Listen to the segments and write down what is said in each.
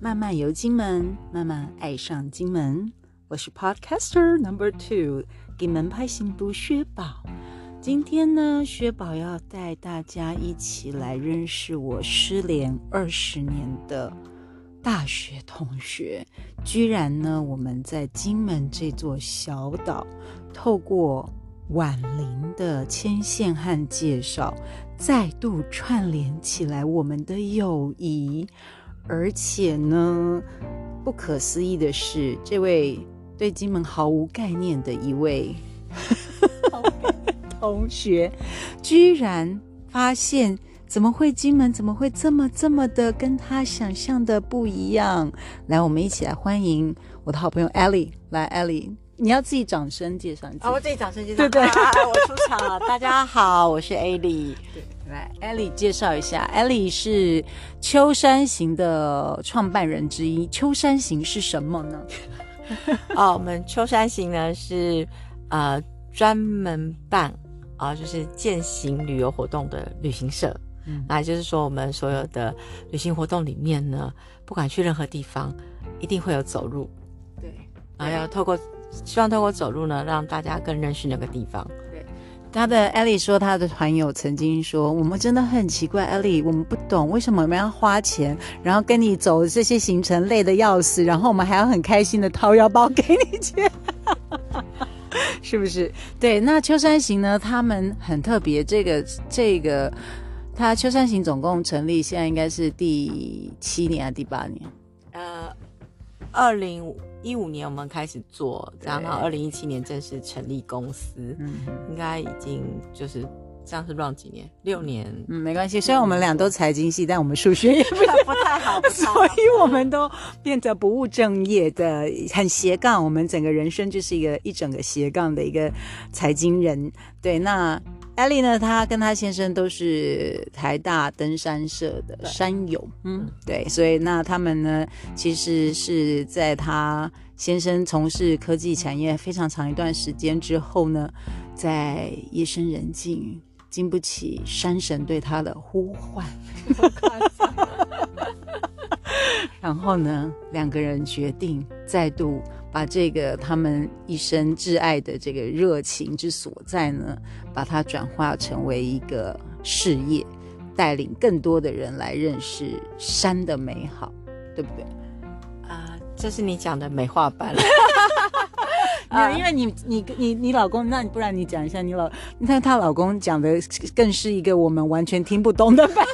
慢慢游金门，慢慢爱上金门。我是 Podcaster Number Two，给门派新读薛宝。今天呢，薛宝要带大家一起来认识我失联二十年的大学同学。居然呢，我们在金门这座小岛，透过婉玲的牵线和介绍，再度串联起来我们的友谊。而且呢，不可思议的是，这位对金门毫无概念的一位 同学，居然发现怎么会金门怎么会这么这么的跟他想象的不一样？来，我们一起来欢迎我的好朋友 Ellie。来，Ellie，你要自己掌声介绍你自己。啊，我自己掌声介绍。对对啊我出场了。大家好，我是 Ellie。来，Ellie 介绍一下，Ellie 是秋山行的创办人之一。秋山行是什么呢？哦，我们秋山行呢是呃专门办啊、就是践行旅游活动的旅行社。嗯那就是说，我们所有的旅行活动里面呢，不管去任何地方，一定会有走路，对，然后要透过希望透过走路呢，让大家更认识那个地方。他的 Ellie 说，他的团友曾经说，我们真的很奇怪，Ellie，我们不懂为什么我们要花钱，然后跟你走这些行程累得要死，然后我们还要很开心的掏腰包给你钱。是不是？对，那秋山行呢？他们很特别，这个这个，他秋山行总共成立，现在应该是第七年还是第八年？呃，二零一五年我们开始做，然对后二零一七年正式成立公司，嗯应该已经就是这样是 run 几年？六年，嗯，没关系。虽然我们俩都财经系，但我们数学也不 不太好所以我们都变得不务正业的，很斜杠。我们整个人生就是一个一整个斜杠的一个财经人。对，那艾莉呢？她跟她先生都是台大登山社的山友，嗯，对，所以那他们呢，其实是在她先生从事科技产业非常长一段时间之后呢，在夜深人静。经不起山神对他的呼唤，然后呢，两个人决定再度把这个他们一生挚爱的这个热情之所在呢，把它转化成为一个事业，带领更多的人来认识山的美好，对不对？啊、这是你讲的美化版了。没有，因为你你你你老公，那不然你讲一下你老，你看她老公讲的更是一个我们完全听不懂的版。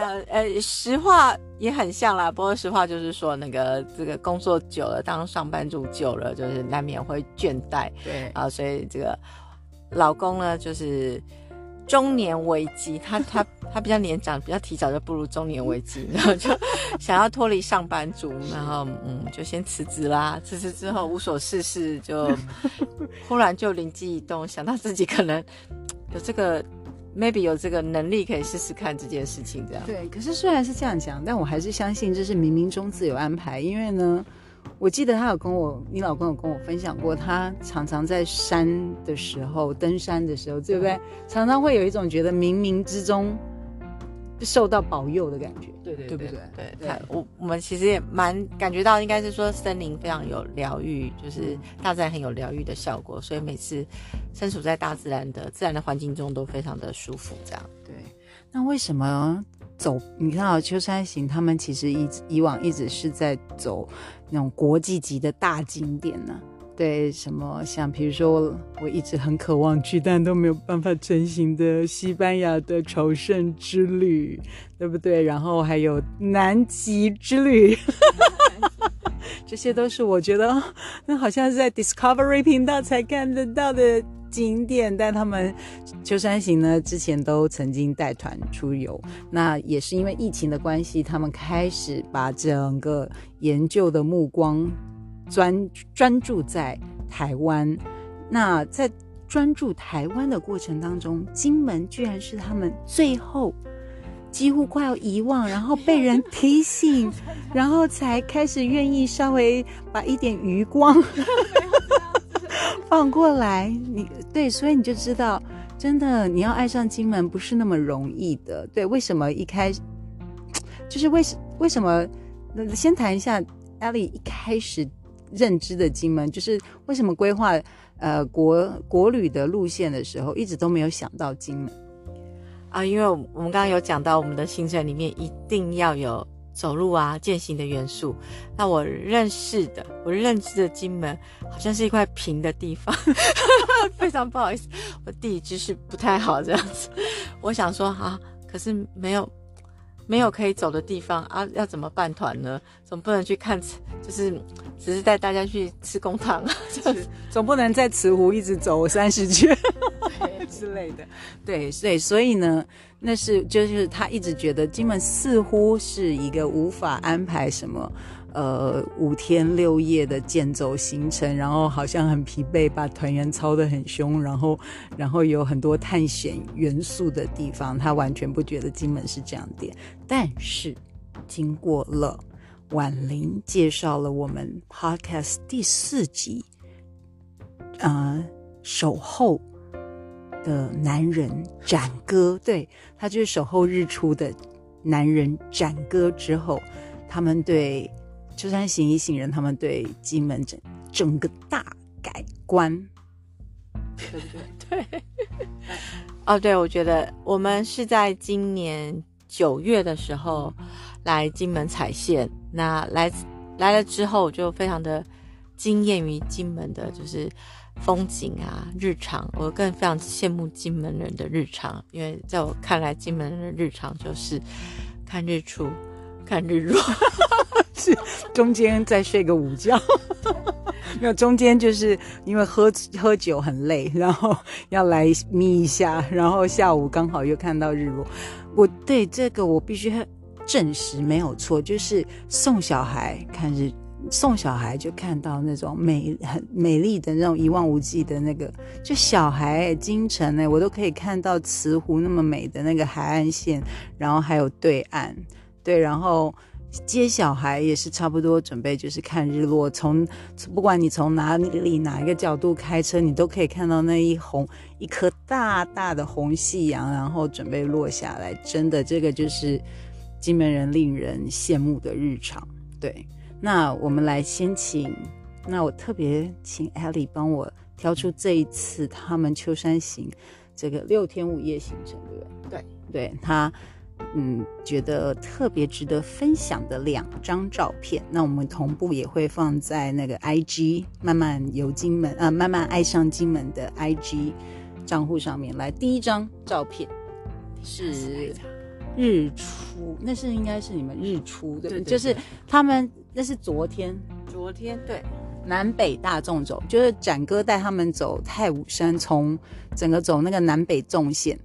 啊，没有，呃，实话也很像啦。不过实话就是说，那个这个工作久了，当上班族久了，就是难免会倦怠对啊。所以这个老公呢，就是中年危机，他他他比较年长，比较提早就步入中年危机，然后就 想要脱离上班族，然后嗯，就先辞职啦。辞职之后无所事事，就 忽然就灵机一动，想到自己可能有这个。Maybe 有这个能力可以试试看这件事情，这样。对，可是虽然是这样讲，但我还是相信这是冥冥中自有安排。因为呢，我记得他有跟我，你老公有跟我分享过，他常常在山的时候，登山的时候，对不对？常常会有一种觉得冥冥之中受到保佑的感觉。对对对不对对，我我们其实也蛮感觉到，应该是说森林非常有疗愈，就是大自然很有疗愈的效果，所以每次身处在大自然的自然的环境中都非常的舒服。这样，对，那为什么走？你看啊，秋山行他们其实以以往一直是在走那种国际级的大景点呢。对，什么像比如说，我一直很渴望去，但都没有办法成行的西班牙的朝圣之旅，对不对？然后还有南极之旅，这些都是我觉得，哦那好像是在 Discovery 频道才看得到的景点，但他们秋山行呢，之前都曾经带团出游，那也是因为疫情的关系，他们开始把整个研究的目光专专注在台湾。那在专注台湾的过程当中，金门居然是他们最后几乎快要遗忘，然后被人提醒，然后才开始愿意稍微把一点余光 放过来。你对，所以你就知道，真的你要爱上金门不是那么容易的。对，为什么一开始就是为什为什么那先谈一下艾莉一开始认知的金门，就是为什么规划呃国国旅的路线的时候，一直都没有想到金门啊？因为我们刚刚有讲到，我们的行程里面一定要有走路啊、践行的元素。那我认识的、我认知的金门，好像是一块平的地方。非常不好意思，我地理知识不太好，这样子。我想说啊，可是没有。没有可以走的地方啊，要怎么办团呢？总不能去看，就是只是带大家去吃公汤，总不能在慈湖一直走三十圈 之类的。对，对，所以呢，那是就是他一直觉得金门似乎是一个无法安排什么。呃，五天六夜的健走行程，然后好像很疲惫，把团员操得很凶，然后，然后有很多探险元素的地方，他完全不觉得金门是这样点。但是，经过了婉玲介绍了我们 Podcast 第四集，呃，守候的男人展歌，对他就是守候日出的男人展歌之后，他们对。秋山行一行人，他们对金门整整个大改观，对不对？对。哦，对，我觉得我们是在今年九月的时候来金门踩线，那来来了之后我就非常的惊艳于金门的，就是风景啊，日常。我更非常羡慕金门人的日常，因为在我看来，金门人的日常就是看日出。看日落，是中间再睡个午觉，没有中间就是因为喝喝酒很累，然后要来眯一下，然后下午刚好又看到日落。我对这个我必须证实没有错，就是送小孩看日，送小孩就看到那种美很美丽的那种一望无际的那个，就小孩京城呢，我都可以看到慈湖那么美的那个海岸线，然后还有对岸。对，然后接小孩也是差不多准备，就是看日落。从不管你从哪里哪一个角度开车，你都可以看到那一红一颗大大的红夕阳，然后准备落下来。真的，这个就是金门人令人羡慕的日常。对，那我们来先请，那我特别请艾莉帮我挑出这一次他们秋山行这个六天五夜行程，对不对？对，对他。嗯，觉得特别值得分享的两张照片，那我们同步也会放在那个 I G 慢慢游金门啊，慢慢爱上金门的 I G 账户上面来。第一张照片是日出，那是应该是你们日出对，就是他们那是昨天，昨天对，南北大众走，就是展哥带他们走太武山，从整个走那个南北纵线。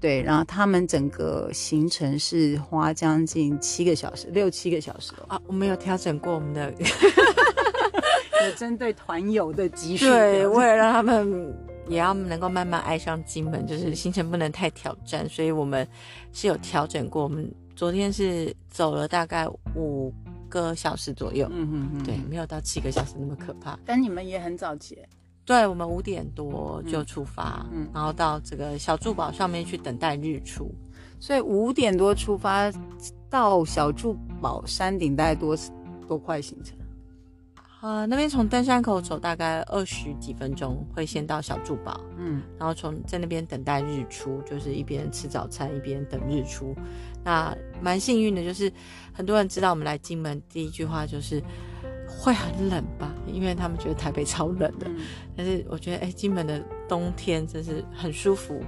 对，然后他们整个行程是花将近七个小时，六七个小时啊。我们有调整过我们的 有针对团友的集训，对，为了让他们也要能够慢慢爱上金门，就是行程不能太挑战，所以我们是有调整过。我们昨天是走了大概五个小时左右，嗯嗯嗯，对，没有到七个小时那么可怕。但你们也很早起。对我们五点多就出发，嗯，然后到这个小珠宝上面去等待日出，所以五点多出发到小珠宝山顶大概多多快行程？啊，那边从登山口走大概二十几分钟，会先到小筑堡，嗯，然后从在那边等待日出，就是一边吃早餐一边等日出。那蛮幸运的，就是很多人知道我们来金门，第一句话就是。会很冷吧，因为他们觉得台北超冷的。但是我觉得，哎，金门的冬天真是很舒服。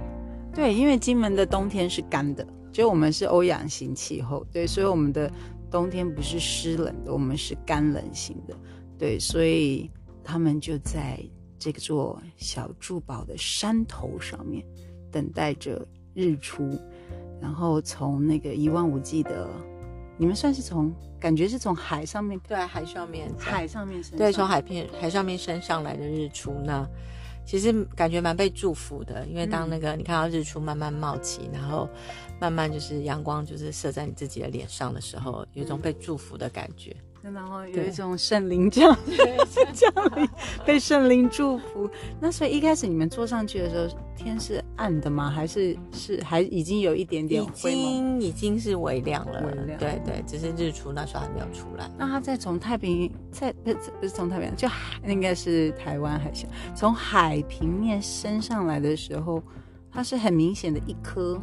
对，因为金门的冬天是干的，就我们是欧阳型气候，对，所以我们的冬天不是湿冷的，我们是干冷型的。对，所以他们就在这座小珠宝的山头上面等待着日出，然后从那个一望无际的。你们算是从感觉是从海上面对海上面海上面升对从海片海上面升上来的日出呢，其实感觉蛮被祝福的，因为当那个你看到日出慢慢冒起，然后慢慢就是阳光就是射在你自己的脸上的时候，有一种被祝福的感觉。然后有对一种圣灵降降临，被圣灵祝福。那所以一开始你们坐上去的时候，天是暗的吗？还是是还已经有一点点已灰蒙？经已经是微亮了，微亮对对，只是日出那时候还没有出来。那他再从太平，在不是不是从太平洋，就海应该是台湾海峡，从海平面升上来的时候，它是很明显的一颗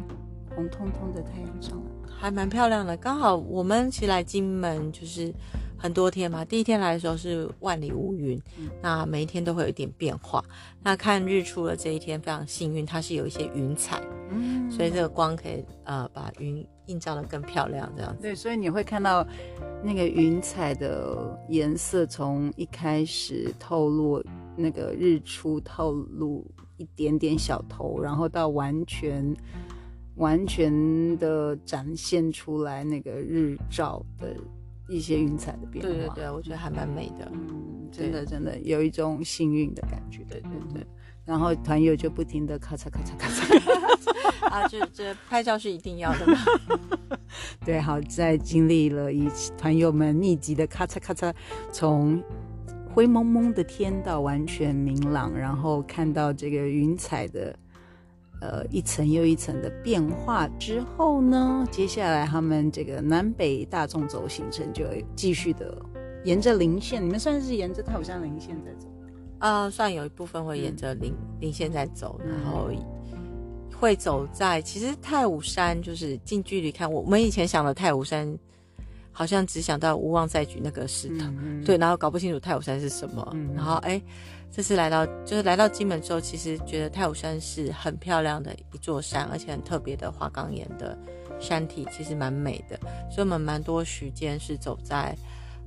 红彤彤的太阳上来。还蛮漂亮的。刚好我们其实来金门就是很多天嘛，第一天来的时候是万里无云，嗯那每一天都会有一点变化。那看日出的这一天非常幸运，它是有一些云彩，嗯所以这个光可以呃把云映照的更漂亮，这样子。对，所以你会看到那个云彩的颜色从一开始透露那个日出透露一点点小头，然后到完全完全的展现出来那个日照的一些云彩的变化。对对对，我觉得还蛮美的。嗯，真的真的有一种幸运的感觉。对对对，然后团友就不停的咔嚓咔嚓咔嚓。啊，这这拍照是一定要的嘛。对，好，在经历了一团友们密集的咔嚓咔嚓，从灰蒙蒙的天到完全明朗，然后看到这个云彩的呃一层又一层的变化之后呢，接下来他们这个南北大众走行程就继续的沿着零线，你们算是沿着太武山零线在走。啊，算有一部分会沿着嗯零线在走，然后会走在其实太武山就是近距离看，我们以前想的太武山好像只想到无望再举那个石头，嗯，对，然后搞不清楚太武山是什么，嗯然后哎，这次来到就是来到金门之后，其实觉得太武山是很漂亮的一座山，而且很特别的花岗岩的山体，其实蛮美的，所以我们蛮多时间是走在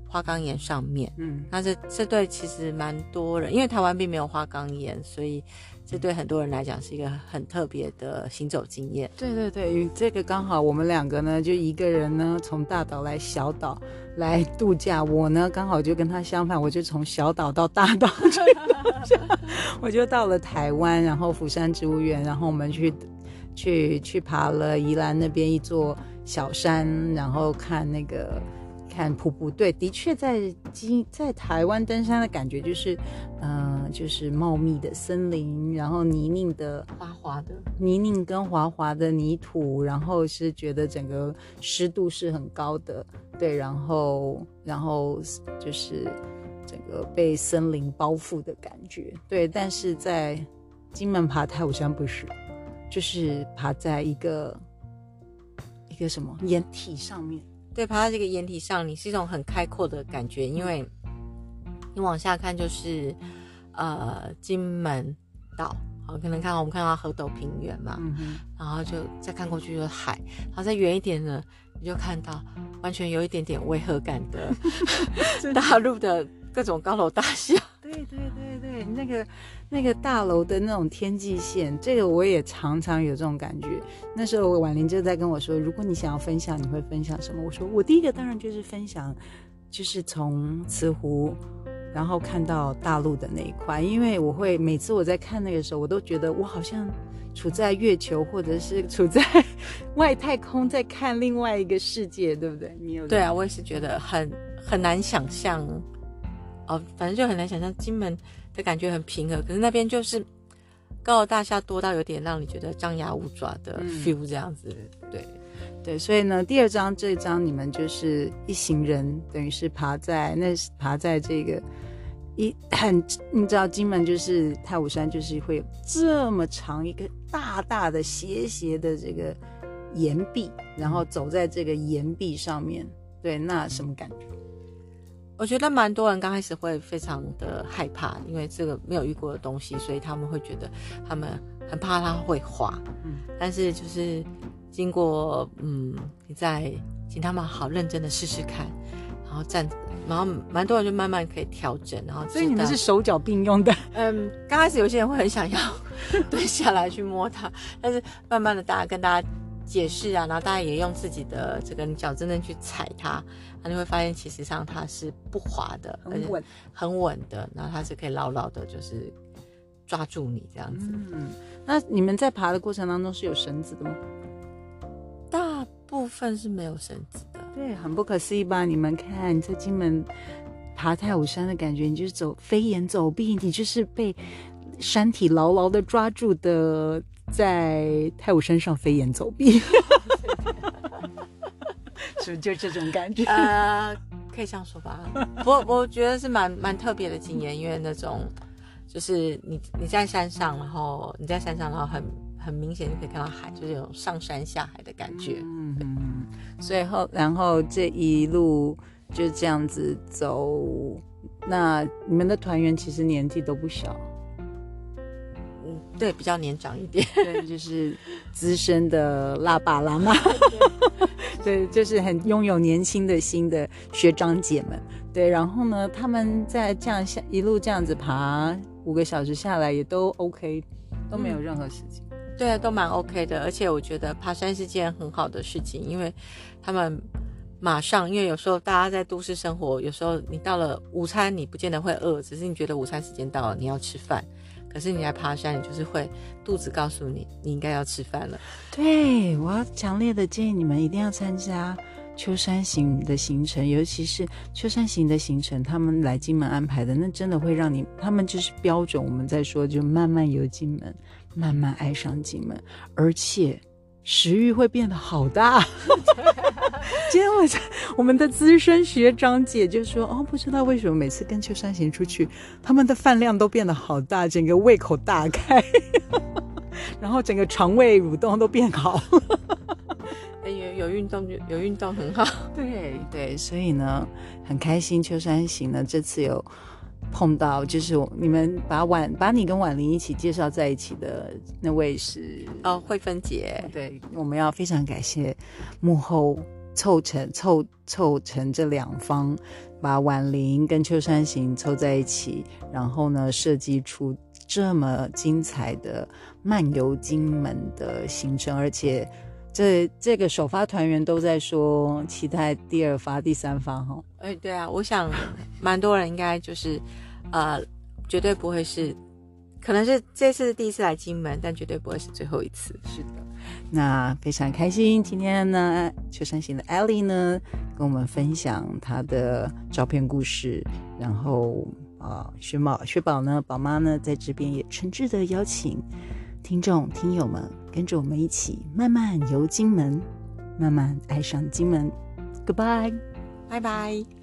花岗岩上面。嗯那这这对其实蛮多人，因为台湾并没有花岗岩，所以这对很多人来讲是一个很特别的行走经验。对对对，这个刚好我们两个呢，就一个人呢从大岛来小岛来度假，我呢刚好就跟他相反，我就从小岛到大岛去度假，我就到了台湾，然后釜山植物园，然后我们去去去爬了宜兰那边一座小山，然后看那个。看瀑布，对，的确在金在台湾登山的感觉就是，嗯、就是茂密的森林，然后泥泞的滑滑的，泥泞跟滑滑的泥土，然后是觉得整个湿度是很高的，对，然后然后就是整个被森林包覆的感觉，对。但是在金门爬太武山不是，就是爬在一个一个什么岩体上面，对，爬到这个岩体上，你是一种很开阔的感觉，因为你往下看就是呃金门岛，好，可能看到我们看到河斗平原嘛，嗯，然后就再看过去就是海，然后再远一点呢，你就看到完全有一点点违和感 的大陆的各种高楼大厦。对对对对，那个那个大楼的那种天际线，这个我也常常有这种感觉。那时候婉玲就在跟我说，如果你想要分享，你会分享什么？我说我第一个当然就是分享，就是从慈湖。然后看到大陆的那一块，因为我会每次我在看那个时候，我都觉得我好像处在月球，或者是处在外太空，在看另外一个世界，对不对？你有对啊，我也是觉得很很难想象，哦，反正就很难想象金门的感觉很平和，可是那边就是高楼大厦多到有点让你觉得张牙舞爪的嗯 feel 这样子。对，对，所以呢，第二章这一章你们就是一行人，等于是爬在那是爬在这个一很，你知道金门就是太武山，就是会有这么长一个大大的斜斜的这个岩壁，然后走在这个岩壁上面，对，那什么感觉？我觉得蛮多人刚开始会非常的害怕，因为这个没有遇过的东西，所以他们会觉得他们很怕它会滑。嗯，但是就是经过嗯，你再请他们好认真的试试看，然后站，然后蛮多人就慢慢可以调整，然后所以你们是手脚并用的，嗯，刚开始有些人会很想要 蹲下来去摸它，但是慢慢的大家跟大家解释啊，然后大家也用自己的这个脚真正去踩它，然后你会发现其实上它是不滑的，很稳。很稳的，然后它是可以牢牢的，就是抓住你这样子。嗯，那你们在爬的过程当中是有绳子的吗？大部分是没有绳子的，对，很不可思议吧？你们看，在金门爬太武山的感觉，你就是走飞檐走壁，你就是被山体牢牢的抓住的，在太武山上飞檐走壁，是不是就这种感觉？呃，可以这样说吧。我我觉得是蛮蛮特别的经验，因为那种就是你你在山上，然后你在山上，然后很很明显就可以看到海，就是有上山下海的感觉。嗯嗯，所以后然后这一路就这样子走，那你们的团员其实年纪都不小，嗯，对，比较年长一点。对，就是资深的辣爸辣妈，对，就是很拥有年轻的心的学长姐们。对，然后呢，他们在这样下一路这样子爬五个小时下来，也都 OK，都没有任何事情。对啊，都蛮 OK 的，而且我觉得爬山是件很好的事情，因为他们马上，因为有时候大家在都市生活，有时候你到了午餐，你不见得会饿，只是你觉得午餐时间到了，你要吃饭。可是你来爬山，你就是会肚子告诉你，你应该要吃饭了。对，我要强烈的建议你们一定要参加秋山行的行程，尤其是秋山行的行程，他们来金门安排的，那真的会让你，他们就是标准。我们在说，就慢慢游金门，慢慢爱上金门，而且食欲会变得好大。今天晚上我们的资深学长姐就说，哦，不知道为什么每次跟秋山行出去，他们的饭量都变得好大，整个胃口大开，然后整个肠胃蠕动都变好。哎，有有运动就有运动很好。对对，所以呢，很开心秋山行呢这次有碰到，就是你们把婉把你跟婉玲一起介绍在一起的那位是哦，慧芬姐。对，我们要非常感谢幕后凑成凑凑成这两方，把婉玲跟秋山行凑在一起，然后呢设计出这么精彩的漫游金门的行程，而且这这个首发团员都在说期待第二发、第三发哈。哎，对啊，我想蛮多人应该就是呃，绝对不会是，可能是这次是第一次来金门，但绝对不会是最后一次。是的，那非常开心，今天呢，秋山行的 Ellie 呢，跟我们分享她的照片故事，然后啊，雪宝雪宝呢，宝妈呢，在这边也诚挚的邀请听众听友们，跟着我们一起慢慢游金门，慢慢爱上金门。Goodbye。拜拜。